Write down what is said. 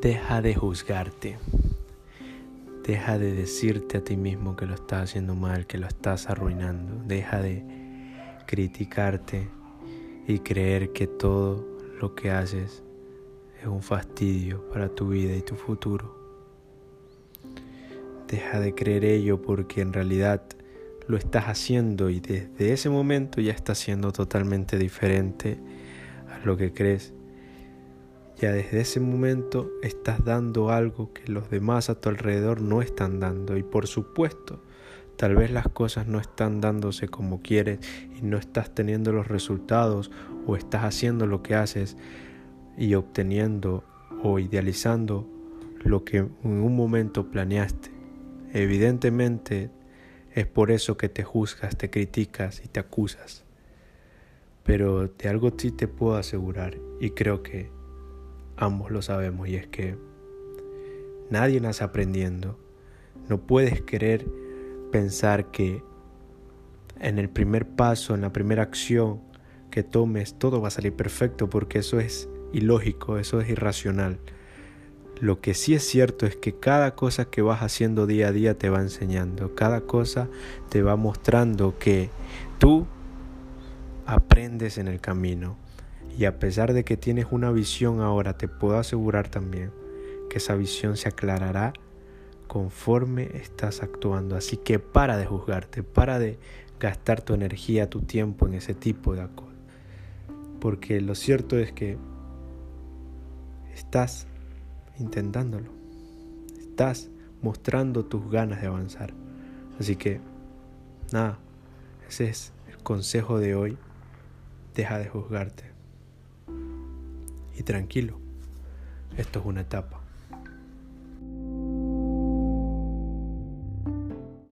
Deja de juzgarte. Deja de decirte a ti mismo que lo estás haciendo mal, que lo estás arruinando. Deja de criticarte y creer que todo lo que haces es un fastidio para tu vida y tu futuro. Deja de creer ello porque en realidad lo estás haciendo y desde ese momento ya está siendo totalmente diferente a lo que crees ya desde ese momento estás dando algo que los demás a tu alrededor no están dando. Y por supuesto, tal vez las cosas no están dándose como quieres y no estás teniendo los resultados o estás haciendo lo que haces y obteniendo o idealizando lo que en un momento planeaste. Evidentemente es por eso que te juzgas, te criticas y te acusas. Pero de algo sí te puedo asegurar y creo que ambos lo sabemos y es que nadie nace aprendiendo. No puedes querer pensar que en el primer paso, en la primera acción que tomes, todo va a salir perfecto porque eso es ilógico, eso es irracional. Lo que sí es cierto es que cada cosa que vas haciendo día a día te va enseñando, cada cosa te va mostrando que tú aprendes en el camino. Y a pesar de que tienes una visión ahora, te puedo asegurar también que esa visión se aclarará conforme estás actuando. Así que para de juzgarte, para de gastar tu energía, tu tiempo en ese tipo de cosas. Porque lo cierto es que estás intentándolo. Estás mostrando tus ganas de avanzar. Así que, nada, ese es el consejo de hoy. Deja de juzgarte. Y tranquilo, esto es una etapa.